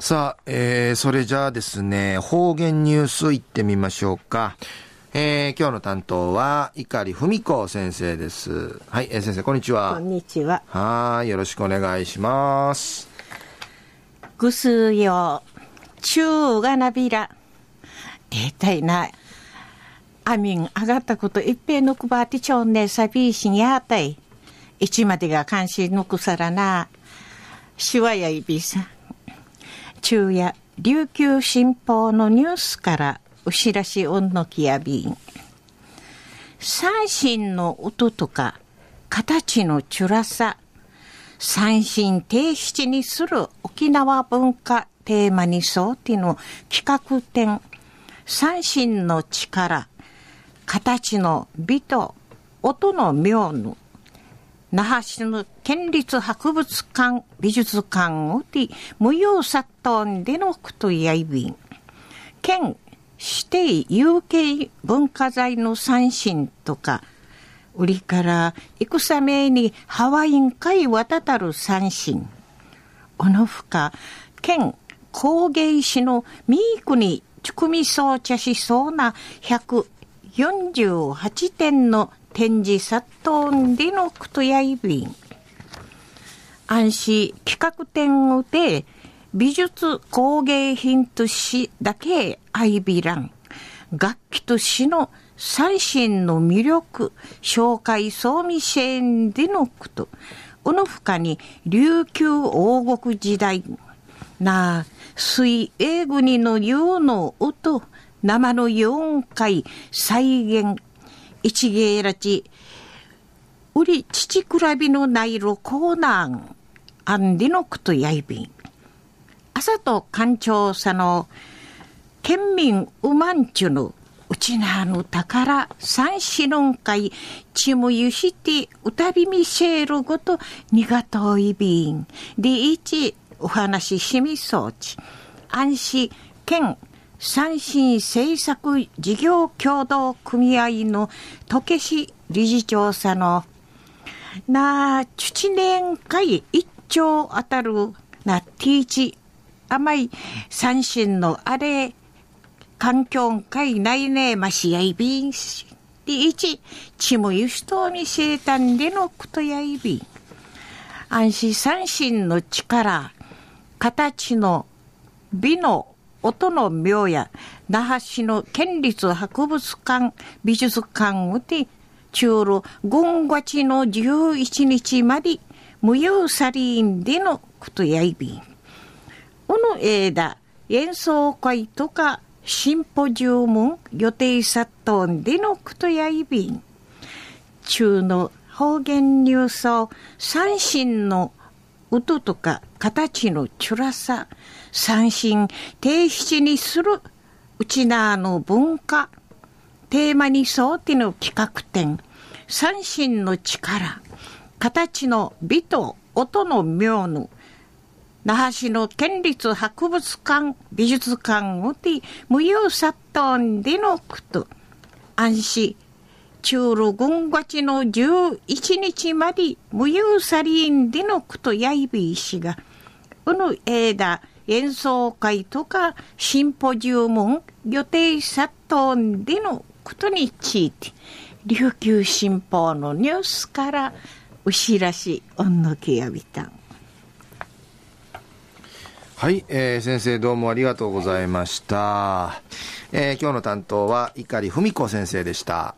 さあ、えー、それじゃあですね、方言ニュースいってみましょうか。えー、今日の担当は、碇文子先生です。はい、えー、先生、こんにちは。こんにちは。はい、よろしくお願いします。ぐすよ、中がなびら。えたいな。あみん、上がったこといっぺんのくばってちょんねさびしにやたい。いちまでが関心のくさらな。しわやいびさ。昼夜琉球新報のニュースからお知らしおんのきやびん。三振の音とか形のちゅらさ三振提出にする沖縄文化テーマに沿っての企画展。三振の力形の美と音の妙の那覇市の県立博物館美術館をて無用殺到でのことやいびん県指定有形文化財の三振とか売りから戦名にハワイン海渡たる三振おのふか県工芸士のミークにちくみそうちゃしそうな148点の展示殺到でのくとやいびん。安心企画展で美術工芸品としだけ愛びらん。楽器としの最新の魅力、紹介総味支援でのこと。この他に琉球王国時代なあ水英国のようの音、生の4回再現一芸らち、うり父くらびのないろコーナーあんりのくとやいびん。朝と官庁さの県民うまんちゅのうちなの宝三四の会ちむゆしてうたびみせるごとにがといびん。でいちお話ししみそうち。安心県三振政策事業協同組合の時志理事長さのな父年会一丁当たるなティーチ。甘い三振のあれ環境会内ねましやいびん。しで一ちもゆしとみ生誕でのことやいびん。安心三振の力形の美の音の妙や那覇市の県立博物館美術館で中路軍月の11日まで無用サリーンでのことやいびん。この枝演奏会とかシンポジウム予定さっとんでのことやいびん。中の方言ニュースを三振の音とか形のちゅらさ、三振提出にするうちなの文化、テーマに沿っての企画展、三振の力、形の美と音の妙の、那覇市の県立博物館美術館をて無用殺到でのこと、安心、中路軍月の11日まで無用サリンでのことやいびいしが、この枝、演奏会とかシンポジウム予定殺到でのことについて、琉球新報のニュースから牛らしおのけやびたん。はい、えー、先生どうもありがとうございました。えー、今日の担当は碇文子先生でした。